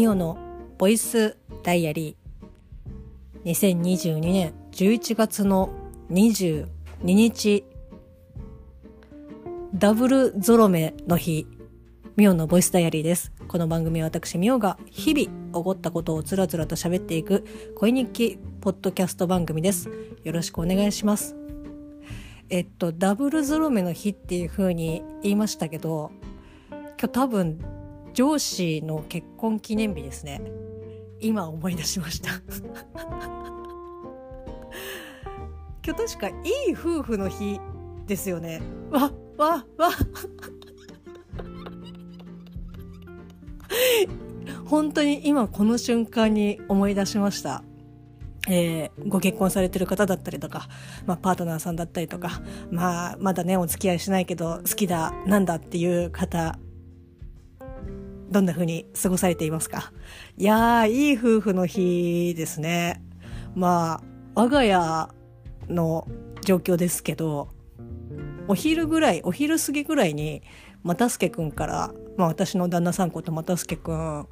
ミオのボイスダイアリー。2022年11月の22日。ダブルゾロ目の日。ミオのボイスダイアリーです。この番組は私ミオが日々起こったことをつらつらと喋っていく恋日記ポッドキャスト番組です。よろしくお願いします。えっとダブルゾロ目の日っていう風に言いましたけど今日多分上司の結婚記念日ですね。今思い出しました。今日確かいい夫婦の日ですよね。わわわ。本当に今この瞬間に思い出しました。えー、ご結婚されてる方だったりとか、まあ、パートナーさんだったりとか、まあ、まだね、お付き合いしないけど、好きだ、なんだっていう方どんな風に過ごされていますか？いやー、いい夫婦の日ですね。まあ、我が家の状況ですけど、お昼ぐらい、お昼過ぎぐらいに、又助くんから、まあ私の旦那さんこと又助くん、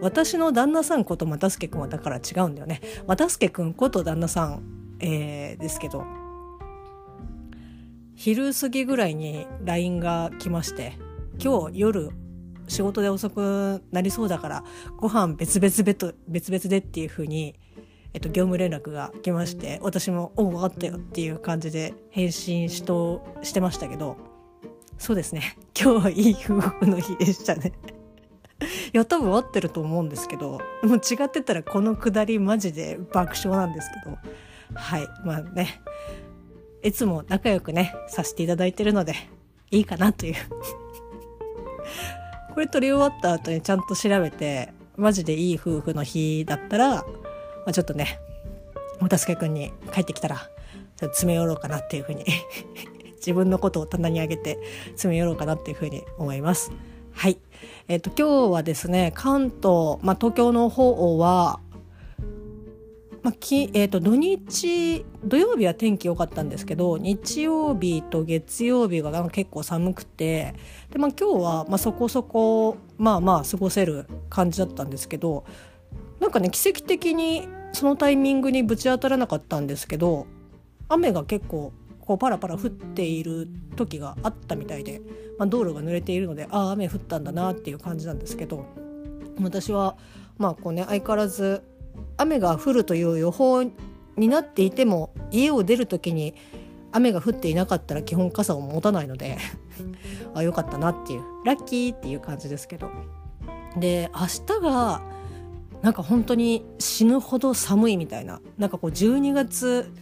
私の旦那さんこと又助くんはだから違うんだよね。又助くんこと旦那さん、えー、ですけど、昼過ぎぐらいに LINE が来まして、今日夜仕事で遅くなりそうだからご飯別々別別々でっていう風にえっと、業務連絡が来まして私も「おう分かったよ」っていう感じで返信しとしてましたけどそうですね。今日はいい夫婦の日でしたね。いや多分合ってると思うんですけどもう違ってたらこのくだりマジで爆笑なんですけど。はい。まあね。いつも仲良くねさせていただいてるのでいいかなという。これ撮り終わった後にちゃんと調べてマジでいい夫婦の日だったら、まあ、ちょっとねおたすけくんに帰ってきたら詰め寄ろうかなっていうふうに 自分のことを棚に上げて詰め寄ろうかなっていうふうに思います。はい。えっ、ー、と、今日はですね、関東、まあ、東京の方は、まあきえーと、土日土曜日は天気良かったんですけど日曜日と月曜日が結構寒くてで、まあ、今日は、まあ、そこそこまあまあ過ごせる感じだったんですけどなんかね奇跡的にそのタイミングにぶち当たらなかったんですけど雨が結構こうパラパラ降っている時があったみたいで、まあ、道路が濡れているのでああ雨降ったんだなっていう感じなんですけど私はまあこうね相変わらず雨が降るという予報になっていても家を出る時に雨が降っていなかったら基本傘を持たないので あよかったなっていうラッキーっていう感じですけど。で明日がなんか本当に死ぬほど寒いみたいななんかこう12月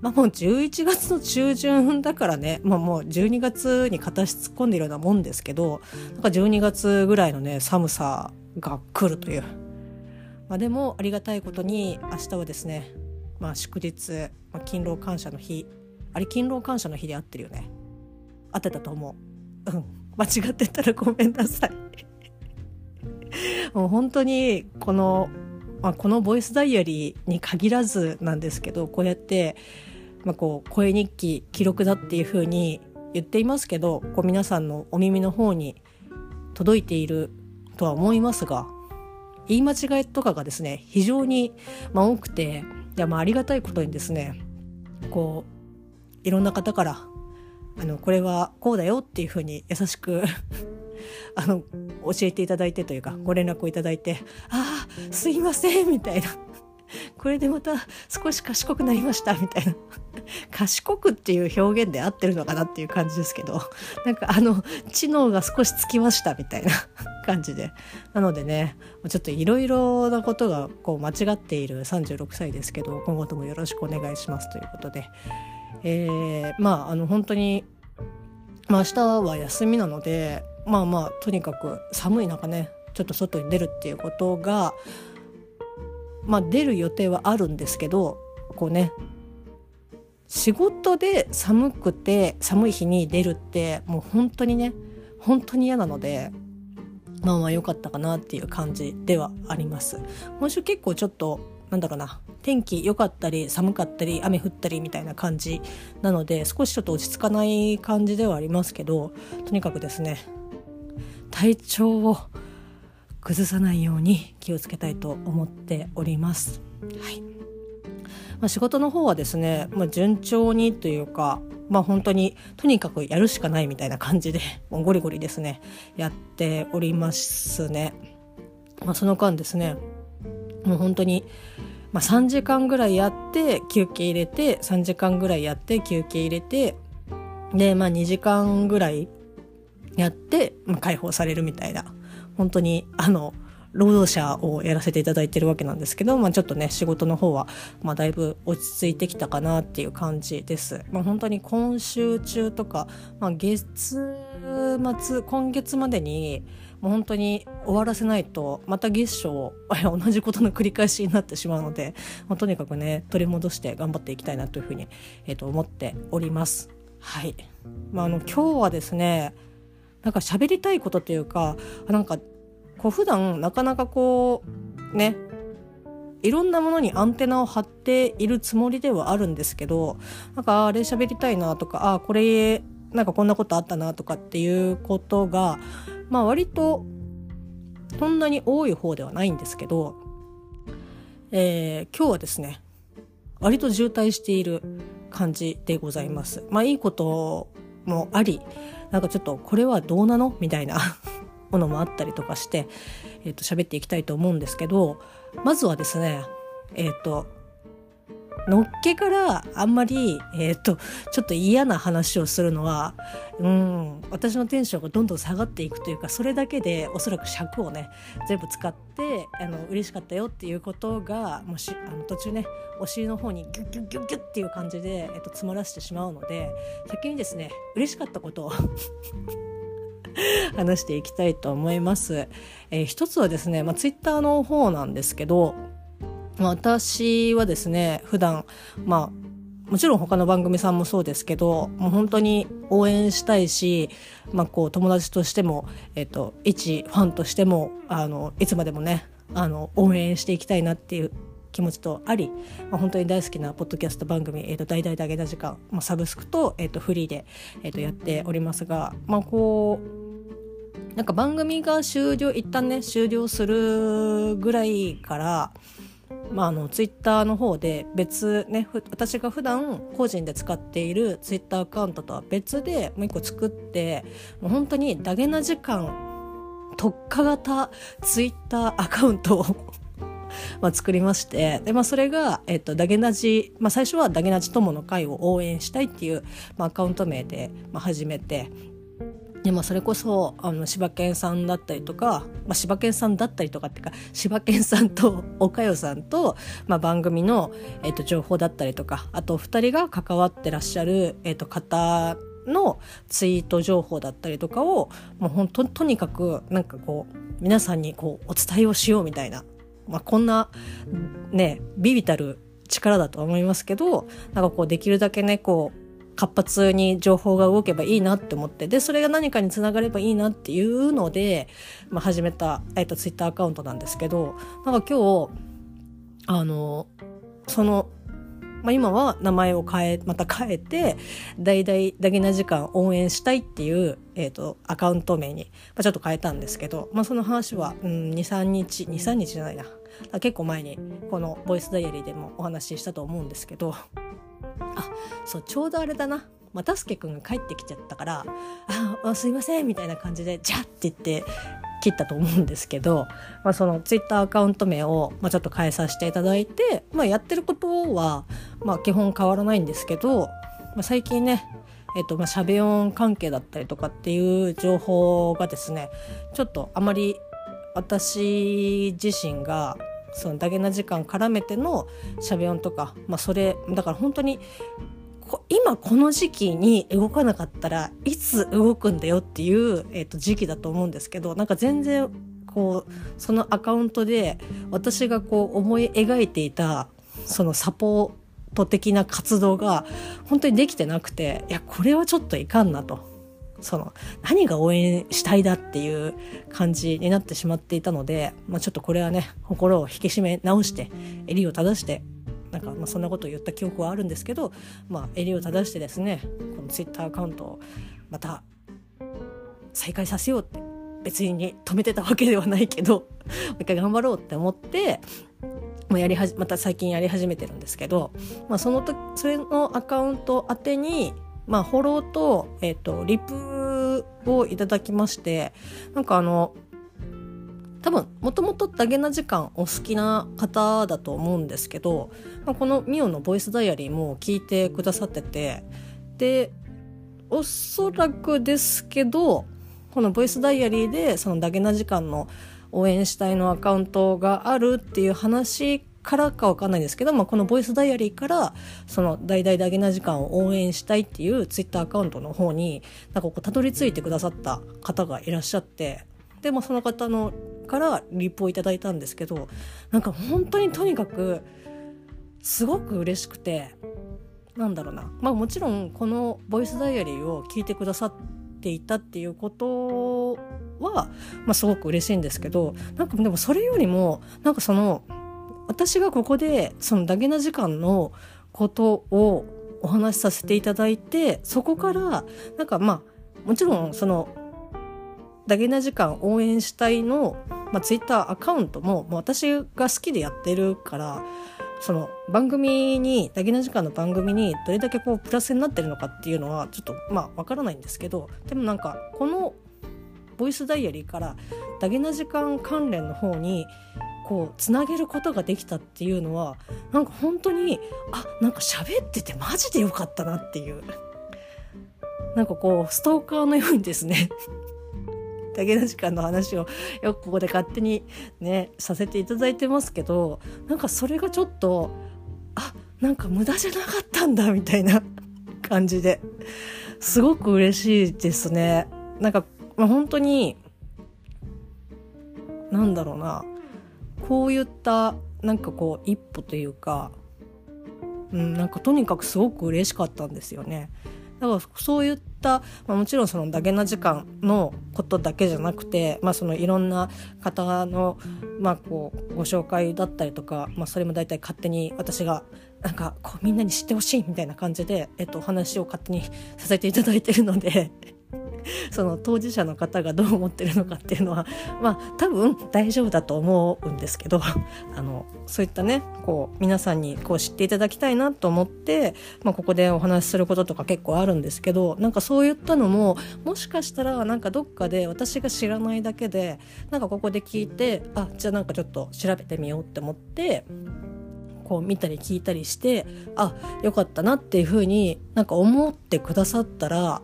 まあもう11月の中旬だからね、まあもう12月に片足突っ込んでいるようなもんですけど、なんか12月ぐらいのね、寒さが来るというまあ、でもありがたいことに明日はですね、まあ、祝日、まあ、勤労感謝の日あれ勤労感謝の日で合ってるよね。合ってたと思う。うん。間違ってたらごめんなさい。もう本当にこの、まあ、このボイスダイアリーに限らずなんですけどこうやって、まあ、こう声日記記録だっていうふうに言っていますけどこう皆さんのお耳の方に届いているとは思いますが言い間違いとかがですね非常に、まあ、多くていやまあありがたいことにですねこういろんな方からあのこれはこうだよっていうふうに優しくあの教えていただいてというかご連絡をいただいて「ああすいません」みたいな。これでまた少し賢くなりました みたいな。賢くっていう表現で合ってるのかなっていう感じですけど。なんかあの知能が少しつきましたみたいな 感じで。なのでねちょっといろいろなことがこう間違っている36歳ですけど今後ともよろしくお願いしますということで、えー、まああの本当に、まあ、明日は休みなのでまあまあとにかく寒い中ねちょっと外に出るっていうことがまあ出る予定はあるんですけどこうね仕事で寒くて寒い日に出るってもう本当にね本当に嫌なのでまあまあ良かったかなっていう感じではあります。今週結構ちょっとなんだろうな天気良かったり寒かったり雨降ったりみたいな感じなので少しちょっと落ち着かない感じではありますけどとにかくですね体調を崩さないように気をつけたいと思っております。はいまあ、仕事の方はですね、まあ、順調にというか、まあ、本当にとにかくやるしかないみたいな感じで もうゴリゴリですねやっておりますね。まあ、その間ですねもう本当に、まあ、3時間ぐらいやって休憩入れて3時間ぐらいやって休憩入れてで、まあ、2時間ぐらいやって、まあ、解放されるみたいな本当にあの労働者をやらせていただいてるわけなんですけど、まあ、ちょっとね仕事の方は、まあ、だいぶ落ち着いてきたかなっていう感じです。まあ、本当に今週中とか、まあ、月末今月までにもう本当に終わらせないとまた月賞 同じことの繰り返しになってしまうので、まあ、とにかくね取り戻して頑張っていきたいなというふうに、えー、と思っております。はい、まあ、あの今日はですねなんか喋りたいことというかなんかこう普段なかなかこうねいろんなものにアンテナを張っているつもりではあるんですけどなんかあれ喋りたいなとかあこれなんかこんなことあったなとかっていうことがまあ割とそんなに多い方ではないんですけど、えー、今日はですね割と渋滞している感じでございます。まあいいこともありなんかちょっとこれはどうなの？みたいな ものもあったりとかして、えー、と喋っていきたいと思うんですけどまずはですねえっ、ー、とのっけからあんまり、えっ、と、ちょっと嫌な話をするのは、うん、私のテンションがどんどん下がっていくというか、それだけでおそらく尺をね、全部使って、あの、嬉しかったよっていうことが、もし、あの、途中ね、お尻の方にギュッギュッギュッギュッっていう感じで、えっ、と、詰まらせてしまうので、先にですね、嬉しかったことを 話していきたいと思います。えー、一つはですね、まあ、ツイッターの方なんですけど、私はですね、普段、まあ、もちろん他の番組さんもそうですけど、もう本当に応援したいし、まあこう友達としても、えっ、と、一ファンとしても、あの、いつまでもね、あの、応援していきたいなっていう気持ちとあり、まあ、本当に大好きなポッドキャスト番組「えーと、大々だけな時間」まあ、サブスクと,、えーと、フリーで、えーとやっておりますが、まあ、こうなんか番組が終了一旦ね終了するぐらいからまあ、あのツイッターの方で別ね私が普段個人で使っているツイッターアカウントとは別でもう一個作ってもう本当にダゲな時間特化型ツイッターアカウントを まあ、作りましてで、まあ、それが、えっと、ダゲナジ、まあ、最初はダゲナジ友の会を応援したいっていう、まあ、アカウント名で、まあ、始めてでもそれこそあの柴犬さんだったりとか、まあ、柴犬さんだったりとかっていうか柴犬さんと 岡代さんと、まあ、番組の、えー、と情報だったりとかあと2人が関わってらっしゃる、えー、と方のツイート情報だったりとかをもう本当とにかくなんかこう皆さんにこうお伝えをしようみたいな、まあ、こんなねビビたる力だと思いますけどなんかこうできるだけねこう活発に情報が動けばいいなって思ってでそれが何かにつながればいいなっていうので、まあ、始めた、えっと、ツイッターアカウントなんですけどなんか今日あのそのまあ、今は名前を変え、また変えて、大々だけな時間応援したいっていう、えっ、ー、と、アカウント名に、まあ、ちょっと変えたんですけど、まあ、その話は、うん、2、3日、2、3日じゃないな。結構前に、このボイスダイアリーでもお話ししたと思うんですけど、あそうちょうどあれだな。又助君が帰ってきちゃったから「あすいません」みたいな感じで「じゃ」って言って切ったと思うんですけど、まあ、そのツイッターアカウント名を、まあ、ちょっと変えさせていただいて、まあ、やってることは、まあ、基本変わらないんですけど、まあ、最近ねえっとまあ、しゃべ音関係だったりとかっていう情報がですねちょっとあまり私自身がそのダゲな時間絡めてのしゃべ音とか、まあ、それだから本当に今この時期に動かなかったらいつ動くんだよっていう、えー、と時期だと思うんですけどなんか全然こうそのアカウントで私がこう思い描いていたそのサポート的な活動が本当にできてなくていやこれはちょっといかんなと。その何が応援したいだっていう感じになってしまっていたので、まあ、ちょっとこれはね心を引き締め直して襟を正してなんかまあそんなことを言った記憶はあるんですけど、まあ、襟を正してですねこのツイッターアカウントをまた再開させようって別に止めてたわけではないけど もう一回頑張ろうって思ってもうやりはじまた最近やり始めてるんですけど、まあ、その時それのアカウント宛てに、まあ、フォローと,、えーと、リプをいただきましてなんかあの多分もともとダゲな時間お好きな方だと思うんですけど、まあ、このミオのボイスダイアリーも聞いてくださっててでおそらくですけどこのボイスダイアリーでそのダゲな時間の応援したいのアカウントがあるっていう話からかわかんないんですけど、まあ、このボイスダイアリーからその大々ダゲな時間を応援したいっていうツイッターアカウントの方になんかこうたどり着いてくださった方がいらっしゃってでもその方のからリプをいただいたんですけどなんか本当にとにかくすごく嬉しくてなんだろうな。まあもちろんこのボイスダイアリーを聞いてくださっていたっていうことは、まあ、すごく嬉しいんですけどなんかでもそれよりもなんかその私がここでそのダゲな時間のことをお話しさせていただいてそこからなんかまあもちろんそのダゲな時間応援したいの、まあ、ツイッターアカウントも、もう私が好きでやってるからその番組にダゲな時間の番組にどれだけこうプラスになってるのかっていうのはちょっとまあわからないんですけどでもなんかこのボイスダイアリーからダゲな時間関連の方にこうつなげることができたっていうのはなんか本当にあなんか喋っててマジでよかったなっていう。なんかこうストーカーのようにですね。だけの時間の話をよくここで勝手にねさせていただいてますけどなんかそれがちょっとあなんか無駄じゃなかったんだみたいな 感じですごく嬉しいですね。なんか、まあ、本当になんだろうな。こういったなんかこう一歩というか、うん、なんかとにかくすごく嬉しかったんですよね。だからそういった、まあ、もちろんそのダゲな時間のことだけじゃなくて、まあ、そのいろんな方の、まあ、こうご紹介だったりとか、まあ、それも大体勝手に私がなんかこうみんなに知ってほしいみたいな感じで、えっと、お話を勝手にさせていただいてるので その当事者の方がどう思ってるのかっていうのはまあ多分大丈夫だと思うんですけど あのそういったねこう皆さんにこう知っていただきたいなと思って、まあ、ここでお話しすることとか結構あるんですけどなんかそういったのももしかしたらなんかどっかで私が知らないだけでなんかここで聞いてあじゃあなんかちょっと調べてみようって思ってこう見たり聞いたりしてあよかったなっていうふうになんか思ってくださったら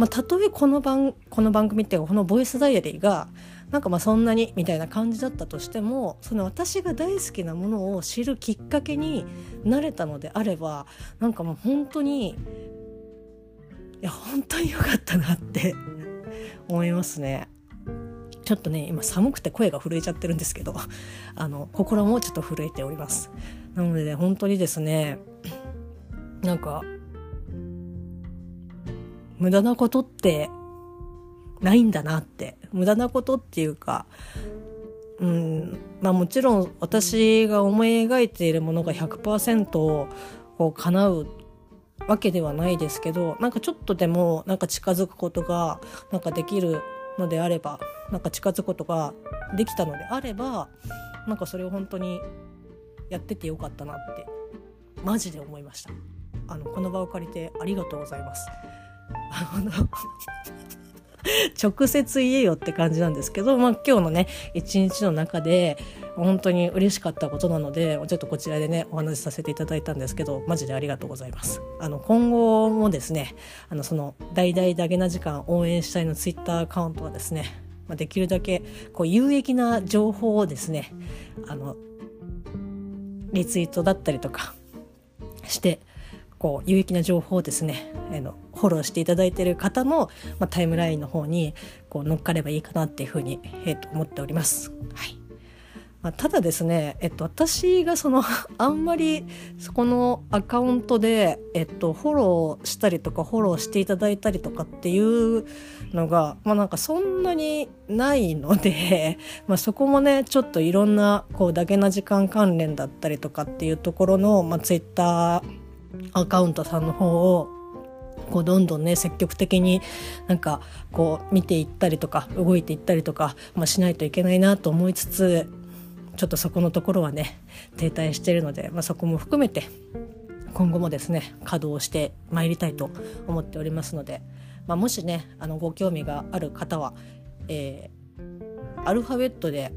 まあ、たとえこの番この番組っていうかこのボイスダイアリーがなんかまあそんなにみたいな感じだったとしてもその私が大好きなものを知るきっかけになれたのであればなんかもう本当にいや本当に良かったなって 思いますね。ちょっとね今寒くて声が震えちゃってるんですけどあの心もちょっと震えております。なのでね本当にですねなんか無駄なことってないんだなって。無駄なことっていうかうんまあもちろん私が思い描いているものが100%こう叶うわけではないですけどなんかちょっとでもなんか近づくことがなんかできるのであればなんか近づくことができたのであればなんかそれを本当にやっててよかったなってマジで思いました。あのこの場を借りてありがとうございます。あの直接言えよって感じなんですけど、まあ、今日のね一日の中で本当に嬉しかったことなのでちょっとこちらでねお話しさせていただいたんですけどマジでありがとうございます。あの今後もですねあのその大々だけな時間応援したいのツイッターアカウントはですねまできるだけこう有益な情報をですねあのリツイートだったりとかしてこう有益な情報をですねあのフォローしていただいている方の、まあ、タイムラインの方にこう乗っかればいいかなっていうふうに、えー、と思っております。はいまあ、ただですね、えっと、私がその あんまりそこのアカウントで、えっと、フォローしたりとかフォローしていただいたりとかっていうのが、まあ、なんかそんなにないので、まあ、そこもねちょっといろんなこうだけな時間関連だったりとかっていうところの、まあ、ツイッターアカウントさんの方をこうどんどんね積極的になんかこう見ていったりとか動いていったりとか、まあ、しないといけないなと思いつつちょっとそこのところはね停滞しているので、まあ、そこも含めて今後もですね稼働してまいりたいと思っておりますので、まあ、もしねあのご興味がある方は、えー、アルファベットで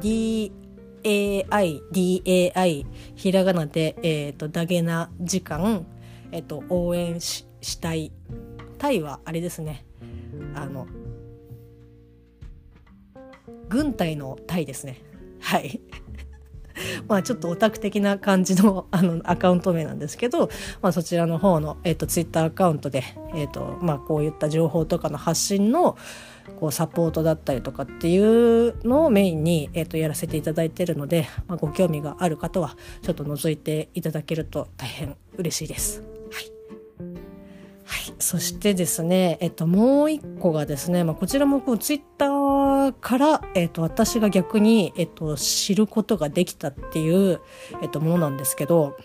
D AIDAI、ひらがなで、えっ、ー、と、ダゲな時間、えっ、ー、と、応援ししたい。タイはあれですね。あの、軍隊のタイですね。はい。まあちょっとオタク的な感じの あのアカウント名なんですけど、まあそちらの方の、えっ、と、ツイッターアカウントで、えっ、と、まあこういった情報とかの発信の、こうサポートだったりとかっていうのをメインに、えー、とやらせていただいてるので、まあ、ご興味がある方はちょっと覗いていただけると大変嬉しいです。はいはい、そしてですね、えっと、もう一個がですね、まあ、こちらもこうツイッターから、えっと、私が逆に、えっと、知ることができたっていう、えっと、ものなんですけど、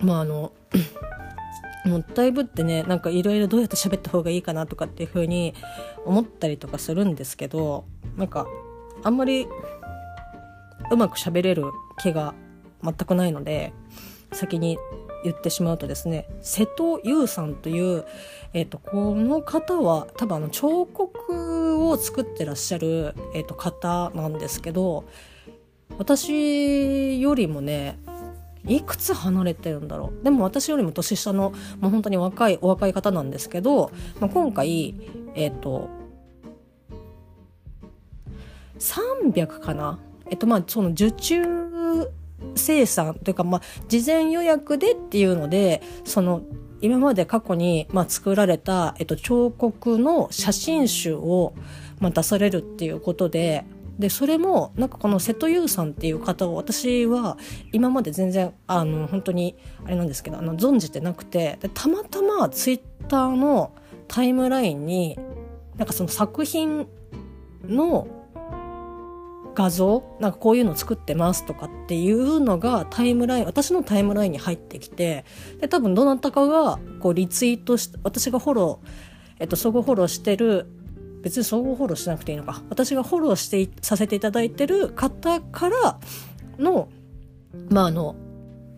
まあ、あの、もったいぶってねなんかいろいろどうやって喋った方がいいかなとかっていう風に思ったりとかするんですけどなんかあんまりうまく喋れる気が全くないので先に言ってしまうとですね瀬戸優さんという、えーと、この方は多分あの彫刻を作ってらっしゃる、えーと方なんですけど私よりもねいくつ離れてるんだろう。でも私よりも年下のもう本当に若いお若い方なんですけど、まあ、今回えっ、ー、と300かな？えっとまあその受注生産というかまあ事前予約でっていうのでその今まで過去に、まあ、作られた、えっと、彫刻の写真集を、まあ、出されるっていうことででそれもなんかこの瀬戸優さんっていう方を私は今まで全然あの本当にあれなんですけどあの存じてなくてでたまたまツイッターのタイムラインになんかその作品の画像なんかこういうの作ってますとかっていうのがタイムライン私のタイムラインに入ってきてで多分どなたかがこうリツイートして私がフォローえっと、相互フォローしてる別に相互フォローしなくていいのか。私がフォローしてさせていただいてる方からのまああの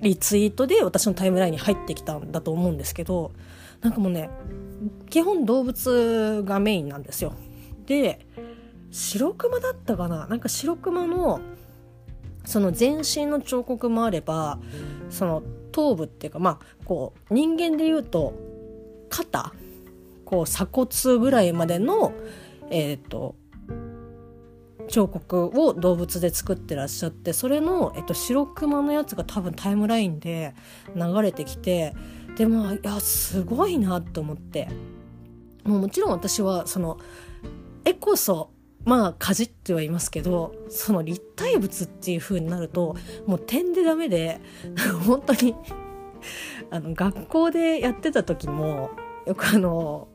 リツイートで私のタイムラインに入ってきたんだと思うんですけどなんかもうね基本動物がメインなんですよ。で白熊だったかな？なんか白熊のその全身の彫刻もあればその頭部っていうかまあこう人間で言うと肩こう鎖骨ぐらいまでの、えーと、彫刻を動物で作ってらっしゃってそれの、えっと、白熊のやつが多分タイムラインで流れてきてでもいやすごいなと思って。もうもちろん私はその絵こそまあかじってはいますけどその立体物っていう風になるともう点でダメで 本当にあの学校でやってた時もよくあの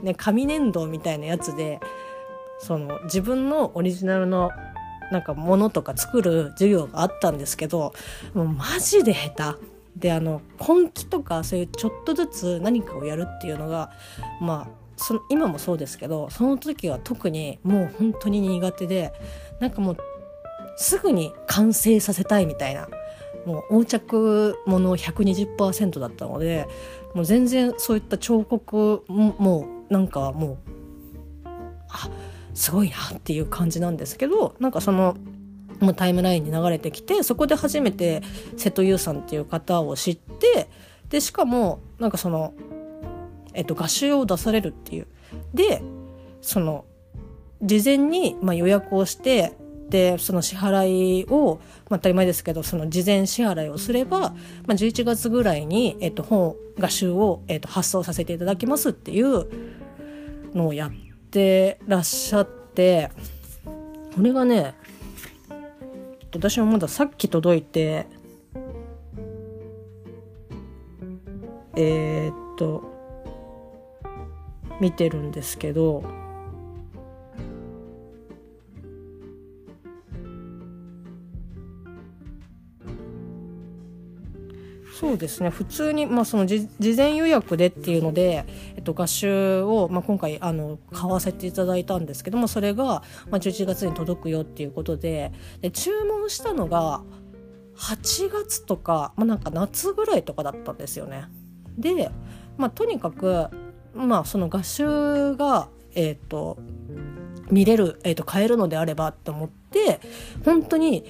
ね、紙粘土みたいなやつでその自分のオリジナルのなんかものとか作る授業があったんですけどもうマジで下手。であの根気とかそういうちょっとずつ何かをやるっていうのがまあその今もそうですけどその時は特にもう本当に苦手でなんかもうすぐに完成させたいみたいなもう横着もの120%だったのでもう全然そういった彫刻もうなんかもうあすごいなっていう感じなんですけどなんかそのタイムラインに流れてきてそこで初めて瀬戸優さんっていう方を知ってでしかもなんかその、えっと、画集を出されるっていう。でその事前にまあ予約をしてでその支払いを、まあ、当たり前ですけどその事前支払いをすれば、まあ、11月ぐらいに、えっと、本画集を、えっと、発送させていただきますっていうのをやってらっしゃってこれがね私はまださっき届いてえー、っと見てるんですけどそうですね普通に、まあ、その事前予約でっていうので、えっと、合集を、まあ、今回あの買わせていただいたんですけどもそれが、まあ、11月に届くよっていうことでで注文したのが8月とか、まあ、なんか夏ぐらいとかだったんですよね。で、まあ、とにかく、まあ、その合集が、えっ、ー、と見れる、えー、と買えるのであればって思って本当に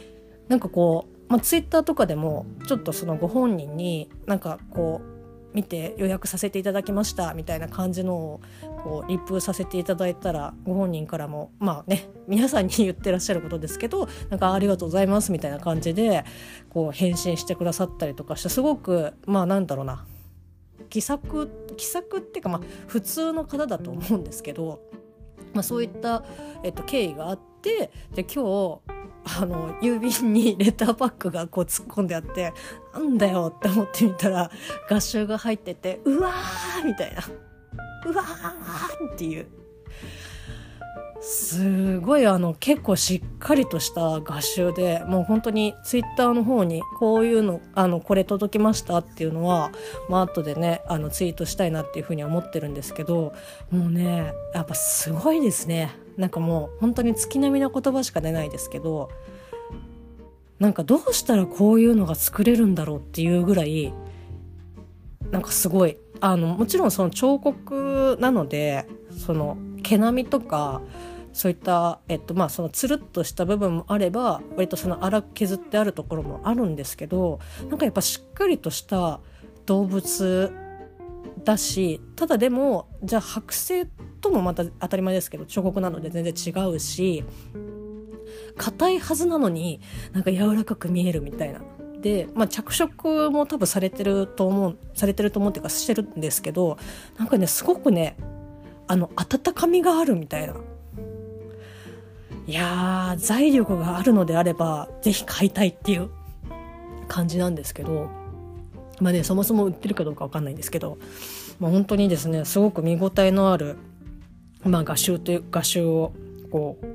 なんかこうまあ、ツイッターとかでもちょっとそのご本人になんかこう見て予約させていただきましたみたいな感じのをこうリップさせていただいたらご本人からもまあね皆さんに言ってらっしゃることですけどなんかありがとうございますみたいな感じでこう返信してくださったりとかしてすごくまあなんだろうな気さく気さくっていうかまあ普通の方だと思うんですけど、まあ、そういった、えっと、経緯があってで今日あの郵便にレターパックがこう突っ込んであってなんだよって思ってみたら合集が入っててうわーみたいな。うわーっていう。すごいあの結構しっかりとした合集でもう本当にツイッターの方にこういうのあのこれ届きましたっていうのは、まあ後でねあのツイートしたいなっていうふうには思ってるんですけどもうねやっぱすごいですね。なんかもう本当に月並みな言葉しか出ないですけどなんかどうしたらこういうのが作れるんだろうっていうぐらいなんかすごいあのもちろんその彫刻なのでその毛並みとかそういった、えっとまあ、そのつるっとした部分もあれば割とその粗く削ってあるところもあるんですけどなんかやっぱしっかりとした動物だしただでもじゃあ剥製ともまた当たり前ですけど彫刻なので全然違うし硬いはずなのになんか柔らかく見えるみたいな。で、まあ、着色も多分されてると思うされてると思うっていうかしてるんですけどなんかねすごくねあの温かみがあるみたいな。いやー財力があるのであれば是非買いたいっていう感じなんですけど。まあねそもそも売ってるかどうか分かんないんですけど、まあ、本当にですねすごく見応えのあるまあ、画集という画集をこう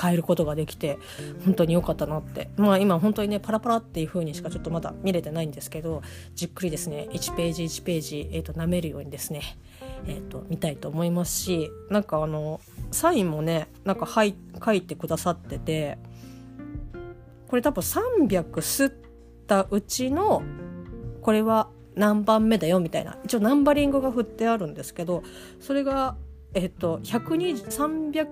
変えることができて本当に良かったなって。まあ今本当にねパラパラっていう風にしかちょっとまだ見れてないんですけどじっくりですね1ページ1ページ、えーと、舐めるようにですねえーと、見たいと思いますしなんかあのサインもねなんかはい書いてくださっててこれ多分300すったうちのこれは何番目だよみたいな。一応ナンバリングが振ってあるんですけどそれがえっと300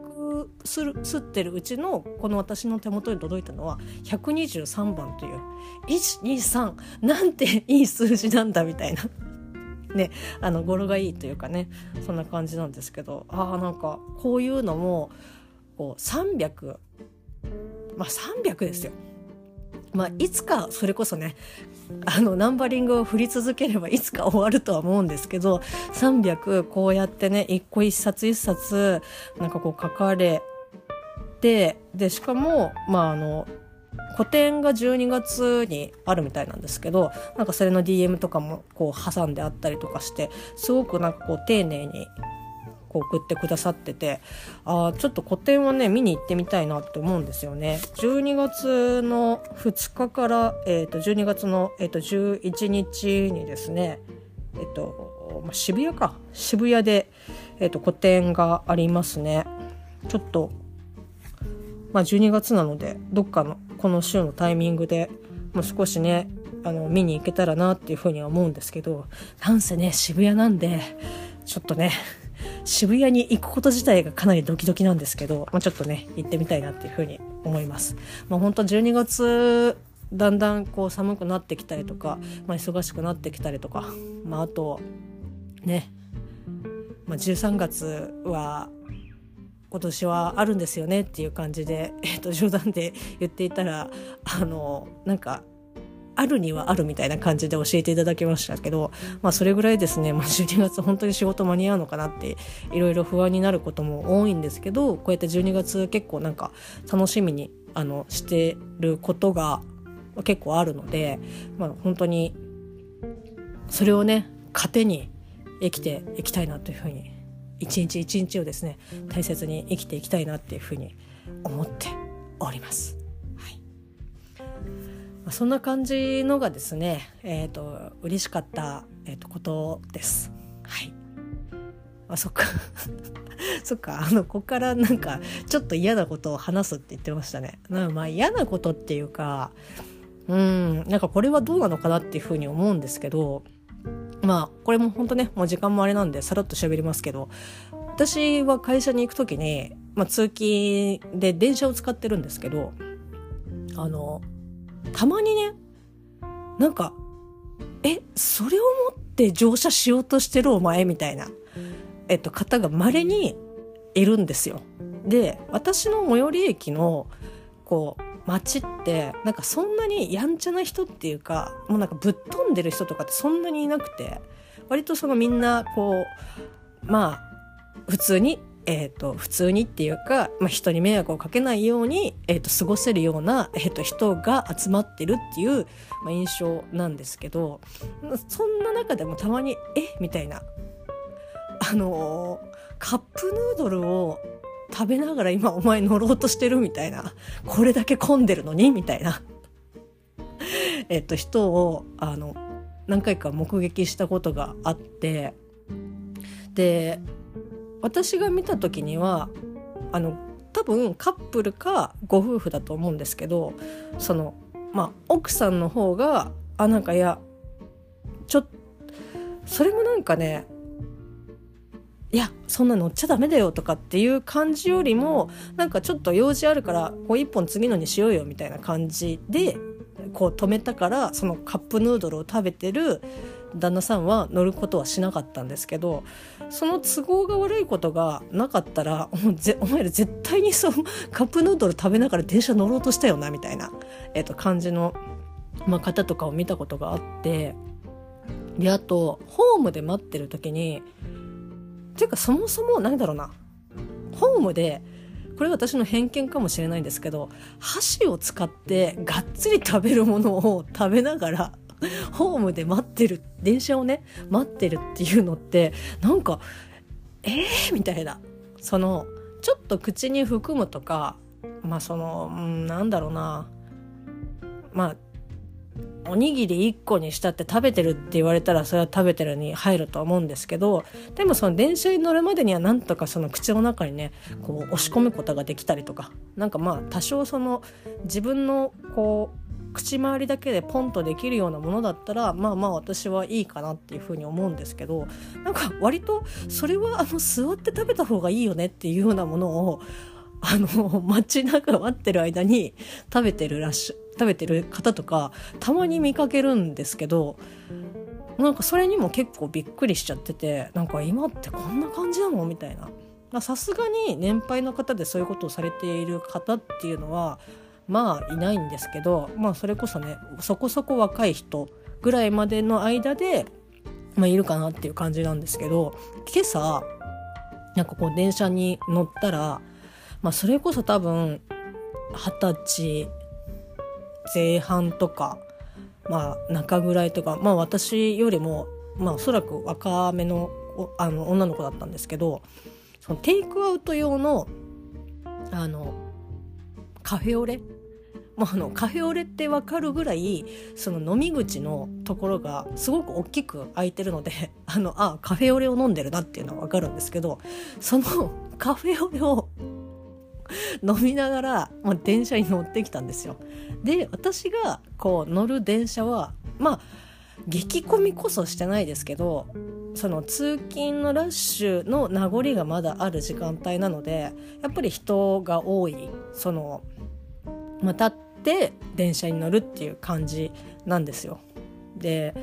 するすってるうちのこの私の手元に届いたのは123番という。123なんていい数字なんだみたいな。ね、あの語呂がいいというかね。そんな感じなんですけど。ああなんかこういうのもこう300まあ300ですよ。まあ、いつかそれこそねあのナンバリングを振り続ければいつか終わるとは思うんですけど300こうやってね一個一冊一冊なんかこう書かれてでしかもまああの個展が12月にあるみたいなんですけどなんかそれの DM とかもこう挟んであったりとかしてすごくなんかこう丁寧にこう送ってくださっててあちょっと個展はね見に行ってみたいなって思うんですよね。12月の2日から、えー、と12月の、えー、と11日にですね、えーとまあ、渋谷か渋谷で、えー、と個展がありますね。ちょっと、まあ、12月なのでどっかのこの週のタイミングでもう少しねあの見に行けたらなっていうふうには思うんですけどなんせね渋谷なんでちょっとね渋谷に行くこと自体がかなりドキドキなんですけど、まあ、ちょっとね行ってみたいなっていうふうに思います。まあ、本当12月だんだんこう寒くなってきたりとか、まあ、忙しくなってきたりとか、まあ、あとね、まあ、13月は今年はあるんですよねっていう感じで、えー、と冗談で言っていたらあのなんかあるにはあるみたいな感じで教えていただきましたけど、まあ、それぐらいですね、まあ、12月本当に仕事間に合うのかなっていろいろ不安になることも多いんですけどこうやって12月結構なんか楽しみにあのしてることが結構あるので、まあ、本当にそれをね糧に生きていきたいなというふうに一日一日をですね大切に生きていきたいなっていうふうに思っております。まあ、そんな感じのがですねえ、ー、と嬉しかった、えーと、ことです。はいあそっか そっかあのここからなんかちょっと嫌なことを話すって言ってましたね。まあ嫌なことっていうかうんなんかこれはどうなのかなっていうふうに思うんですけどまあこれも本当ねもう時間もあれなんでさらっと喋りますけど私は会社に行く時に、まあ、通勤で電車を使ってるんですけどあのたまにねなんかえそれを持って乗車しようとしてるお前みたいな、えっと、方が稀にいるんですよ。で私の最寄り駅のこう街ってなんかそんなにやんちゃな人っていうかもうなんかぶっ飛んでる人とかってそんなにいなくて割とそのみんなこうまあ普通にえーと、普通にっていうか、まあ、人に迷惑をかけないように、えーと、過ごせるような、えーと、人が集まってるっていう、まあ、印象なんですけどそんな中でもたまに「え？みたいな。あのー、カップヌードルを食べながら今お前乗ろうとしてるみたいな。これだけ混んでるのに？みたいな。えっと人をあの何回か目撃したことがあって。で私が見た時にはあの多分カップルかご夫婦だと思うんですけどそのまあ奥さんの方があなんかいやちょっそれもなんかねいやそんな乗っちゃダメだよとかっていう感じよりもなんかちょっと用事あるからこう一本次のにしようよみたいな感じでこう止めたからそのカップヌードルを食べてる旦那さんは乗ることはしなかったんですけどその都合が悪いことがなかったらお前ら絶対にその カップヌードル食べながら電車乗ろうとしたよなみたいな、えー、と感じの、まあ、方とかを見たことがあってであとホームで待ってる時にていうかそもそも何だろうなホームでこれ私の偏見かもしれないんですけど箸を使ってがっつり食べるものを食べながら ホームで待ってる電車をね待ってるっていうのってなんかえー、みたいな。そのちょっと口に含むとかまあその、うん、なんだろうな。まあおにぎり1個にしたって食べてるって言われたらそれは食べてるに入るとは思うんですけどでもその電車に乗るまでにはなんとかその口の中にねこう押し込むことができたりとか。なんかまあ多少その自分のこう口周りだけでポンとできるようなものだったらまあまあ私はいいかなっていうふうに思うんですけどなんか割とそれはあの座って食べた方がいいよねっていうようなものをあの街中待ってる間に食べてるらし食べてる方とかたまに見かけるんですけどなんかそれにも結構びっくりしちゃっててなんか今ってこんな感じなのみたいな。さすがに年配の方でそういうことをされている方っていうのはまあいないんですけど、まあ、それこそねそこそこ若い人ぐらいまでの間で、まあ、いるかなっていう感じなんですけど今朝なんかこう電車に乗ったら、まあ、それこそ多分二十歳前半とか、まあ、中ぐらいとか、まあ、私よりも、まあ、おそらく若めのあの女の子だったんですけどそのテイクアウト用のあのカフェオレもうあのカフェオレって分かるぐらいその飲み口のところがすごく大きく開いてるので あのあカフェオレを飲んでるなっていうのは分かるんですけどその カフェオレを飲みながら、まあ、電車に乗ってきたんですよ。で私がこう乗る電車はまあ激混みこそしてないですけどその通勤のラッシュの名残がまだある時間帯なのでやっぱり人が多いそのまたって電車に乗るっていう感じなんですよ。で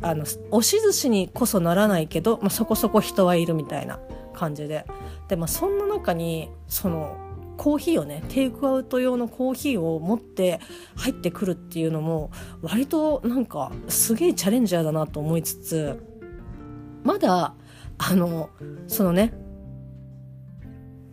あの押し寿司にこそならないけど、まあ、そこそこ人はいるみたいな感じでで、まあ、そんな中にそのコーヒーをねテイクアウト用のコーヒーを持って入ってくるっていうのも割となんかすげえチャレンジャーだなと思いつつまだあのそのね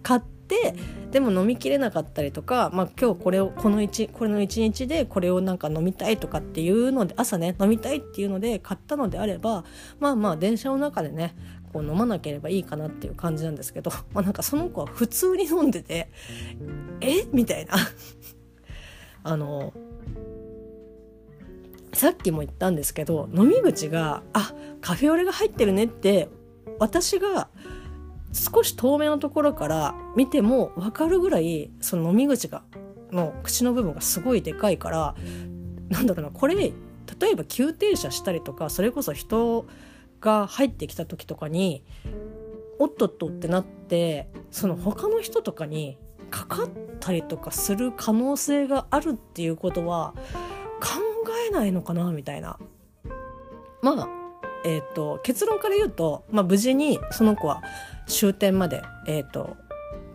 買ってでも飲みきれなかったりとか、まあ、今日これをこの1これの1日でこれをなんか飲みたいとかっていうので朝ね飲みたいっていうので買ったのであればまあまあ電車の中でねこう飲まなければいいかなっていう感じなんですけど、まあ、なんかその子は普通に飲んでてえ？みたいな。あのさっきも言ったんですけど飲み口があカフェオレが入ってるねって私が少し遠目のところから見ても分かるぐらいその飲み口がの口の部分がすごいでかいからなんだろうなこれ例えば急停車したりとかそれこそ人が入ってきた時とかにおっとっとってなってその他の人とかにかかったりとかする可能性があるっていうことは考えないのかなみたいな。まあえーと、結論から言うと、まあ、無事にその子は終点まで、えーと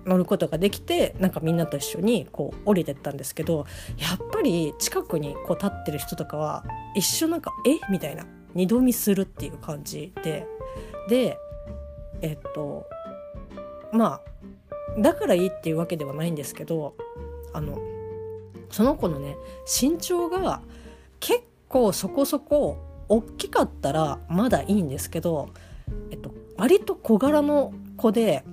乗ることができてなんかみんなと一緒にこう降りてったんですけどやっぱり近くにこう立ってる人とかは一瞬なんか「え？みたいな二度見するっていう感じで。でえっとまあだからいいっていうわけではないんですけどあのその子のね身長が結構そこそこ大きかったらまだいいんですけど、えっと、割と小柄の子で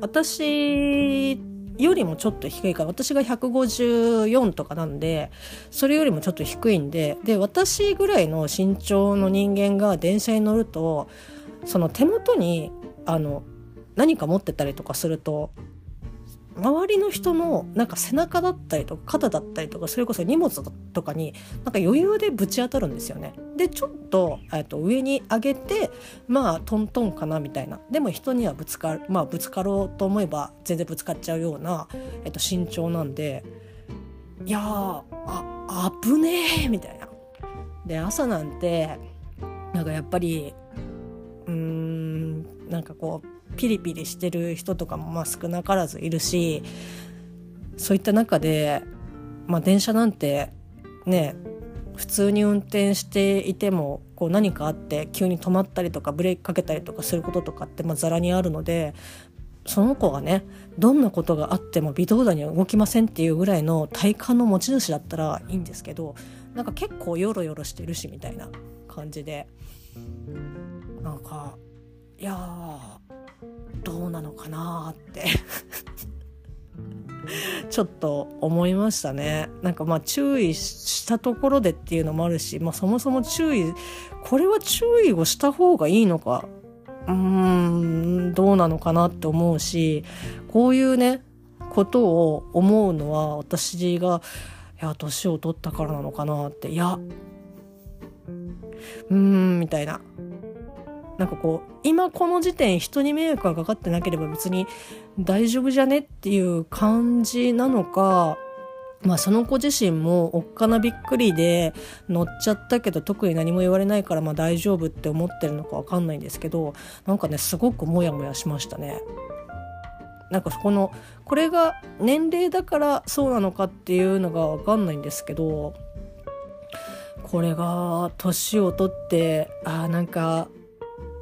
私よりもちょっと低いから私が154とかなんでそれよりもちょっと低いんでで私ぐらいの身長の人間が電車に乗るとその手元にあの何か持ってたりとかすると周りの人のなんか背中だったりとか肩だったりとかそれこそ荷物とかになんか余裕でぶち当たるんですよね。でちょっと,、えっと上に上げてまあトントンかなみたいなでも人にはぶつかるまあぶつかろうと思えば全然ぶつかっちゃうような、えっと、身長なんでいやーあ危ねえみたいな。で朝なんてなんかやっぱりうーんなんかこうピリピリしてる人とかもまあ少なからずいるしそういった中で、まあ、電車なんてね普通に運転していてもこう何かあって急に止まったりとかブレーキかけたりとかすることとかってまざらにあるのでその子がねどんなことがあっても微動だには動きませんっていうぐらいの体感の持ち主だったらいいんですけどなんか結構ヨロヨロしてるしみたいな感じで。なんかいやどうなのかなって ちょっと思いましたね。なんかまあ注意したところでっていうのもあるし、まあそもそも注意、これは注意をした方がいいのか、うーん、どうなのかなって思うし、こういうね、ことを思うのは私が、いや、年を取ったからなのかなって、いや、うーん、みたいな。なんかこう今この時点人に迷惑がかかってなければ別に大丈夫じゃねっていう感じなのかまあその子自身もおっかなびっくりで乗っちゃったけど特に何も言われないからまあ大丈夫って思ってるのかわかんないんですけどなんかねすごくモヤモヤしましたね。なんかそこのこれが年齢だからそうなのかっていうのがわかんないんですけどこれが年を取ってあなんか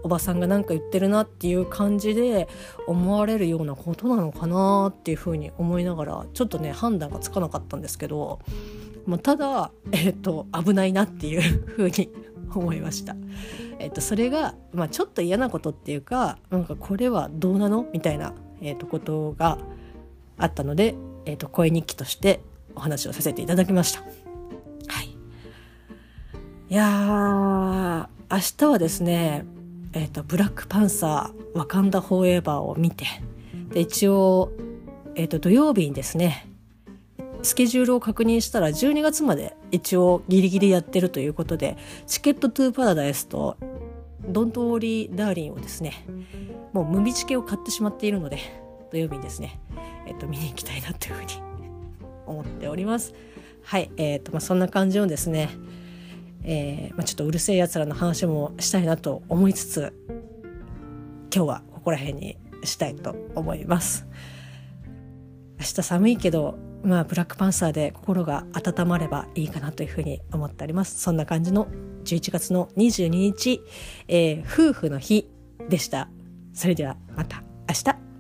おばさんが何か言ってるなっていう感じで思われるようなことなのかなっていうふうに思いながらちょっとね判断がつかなかったんですけど、まあ、ただ、えっ、ー、と危ないなっていうふうに思いました。えっ、ー、とそれが、まあ、ちょっと嫌なことっていうかなんかこれはどうなのみたいな、えーと、ことがあったので、えーと、声日記としてお話をさせていただきました。はい、いや明日はですねえーと、ブラックパンサーワカンダフォーエバーを見てで一応、えーと、土曜日にですねスケジュールを確認したら12月まで一応ギリギリやってるということでチケットトゥパラダイスとドントオーリーダーリンをですねもう無味チケを買ってしまっているので土曜日にですね、えっ、ー、と見に行きたいなというふうに思っております。はい、えーとまあ、そんな感じのですねえーまあ、ちょっとうるせえやつらの話もしたいなと思いつつ今日はここら辺にしたいと思います。明日寒いけどまあブラックパンサーで心が温まればいいかなというふうに思っております。そんな感じの11月の22日、えー、夫婦の日でした。それではまた明日。